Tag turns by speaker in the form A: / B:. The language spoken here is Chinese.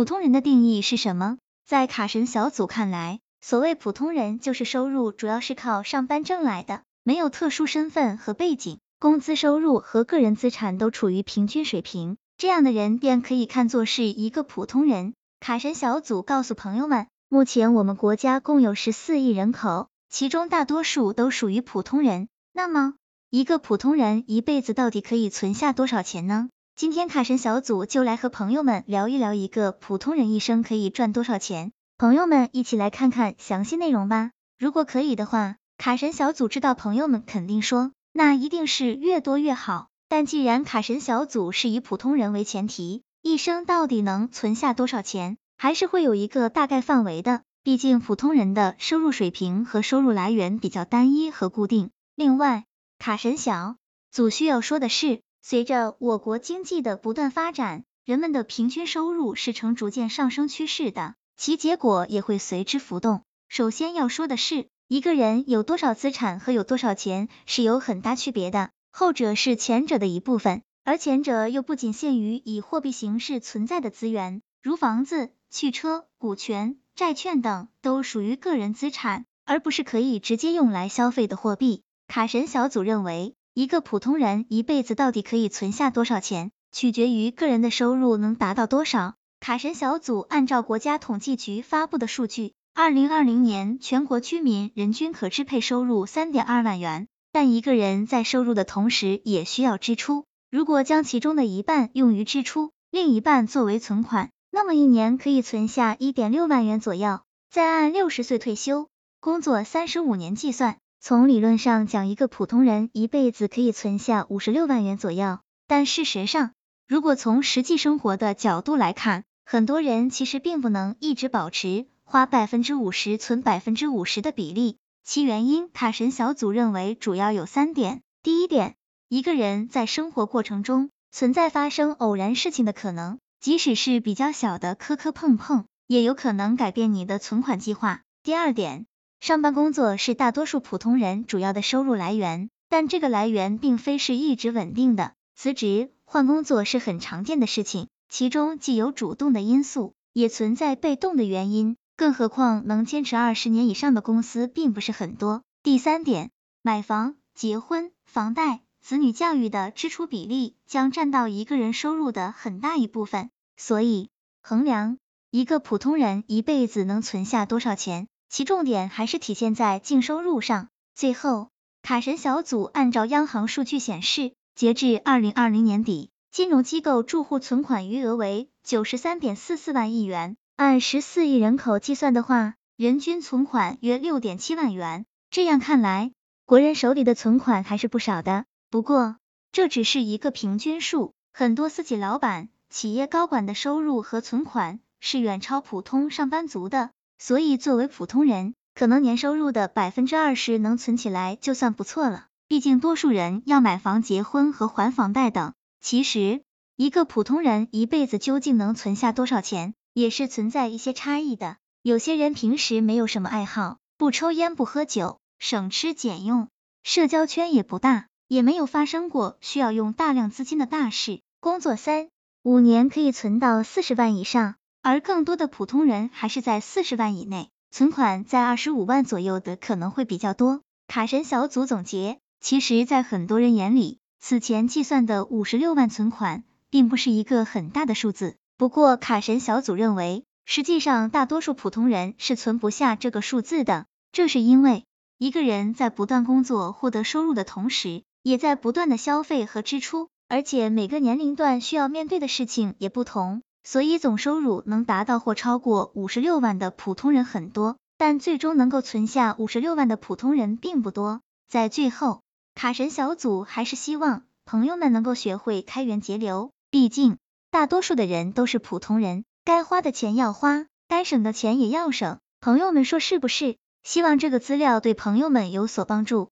A: 普通人的定义是什么？在卡神小组看来，所谓普通人就是收入主要是靠上班挣来的，没有特殊身份和背景，工资收入和个人资产都处于平均水平，这样的人便可以看作是一个普通人。卡神小组告诉朋友们，目前我们国家共有十四亿人口，其中大多数都属于普通人。那么，一个普通人一辈子到底可以存下多少钱呢？今天卡神小组就来和朋友们聊一聊一个普通人一生可以赚多少钱。朋友们一起来看看详细内容吧。如果可以的话，卡神小组知道朋友们肯定说，那一定是越多越好。但既然卡神小组是以普通人为前提，一生到底能存下多少钱，还是会有一个大概范围的。毕竟普通人的收入水平和收入来源比较单一和固定。另外，卡神小组需要说的是，随着我国经济的不断发展，人们的平均收入是呈逐渐上升趋势的，其结果也会随之浮动。首先要说的是，一个人有多少资产和有多少钱是有很大区别的，后者是前者的一部分，而前者又不仅限于以货币形式存在的资源，如房子、汽车、股权、债券等，都属于个人资产，而不是可以直接用来消费的货币。卡神小组认为，一个普通人一辈子到底可以存下多少钱，取决于个人的收入能达到多少。卡神小组按照国家统计局发布的数据，二零二零年全国居民人均可支配收入三点二万元。但一个人在收入的同时也需要支出，如果将其中的一半用于支出，另一半作为存款，那么一年可以存下一点六万元左右。再按六十岁退休，工作三十五年计算。从理论上讲，一个普通人一辈子可以存下五十六万元左右，但事实上，如果从实际生活的角度来看，很多人其实并不能一直保持花百分之五十存百分之五十的比例。其原因，卡神小组认为主要有三点。第一点，一个人在生活过程中存在发生偶然事情的可能，即使是比较小的磕磕碰碰，也有可能改变你的存款计划。第二点。上班工作是大多数普通人主要的收入来源，但这个来源并非是一直稳定的。辞职换工作是很常见的事情，其中既有主动的因素，也存在被动的原因。更何况能坚持二十年以上的公司并不是很多。第三点，买房、结婚、房贷、子女教育的支出比例将占到一个人收入的很大一部分。所以，衡量一个普通人一辈子能存下多少钱。其重点还是体现在净收入上。最后，卡神小组按照央行数据显示，截至二零二零年底，金融机构住户存款余额为九十三点四四万亿元，按十四亿人口计算的话，人均存款约六点七万元。这样看来，国人手里的存款还是不少的。不过，这只是一个平均数，很多私企老板、企业高管的收入和存款是远超普通上班族的。所以，作为普通人，可能年收入的百分之二十能存起来就算不错了。毕竟，多数人要买房、结婚和还房贷等。其实，一个普通人一辈子究竟能存下多少钱，也是存在一些差异的。有些人平时没有什么爱好，不抽烟不喝酒，省吃俭用，社交圈也不大，也没有发生过需要用大量资金的大事，工作三五年可以存到四十万以上。而更多的普通人还是在四十万以内，存款在二十五万左右的可能会比较多。卡神小组总结，其实，在很多人眼里，此前计算的五十六万存款并不是一个很大的数字。不过，卡神小组认为，实际上大多数普通人是存不下这个数字的。这是因为，一个人在不断工作获得收入的同时，也在不断的消费和支出，而且每个年龄段需要面对的事情也不同。所以总收入能达到或超过五十六万的普通人很多，但最终能够存下五十六万的普通人并不多。在最后，卡神小组还是希望朋友们能够学会开源节流，毕竟大多数的人都是普通人，该花的钱要花，该省的钱也要省。朋友们说是不是？希望这个资料对朋友们有所帮助。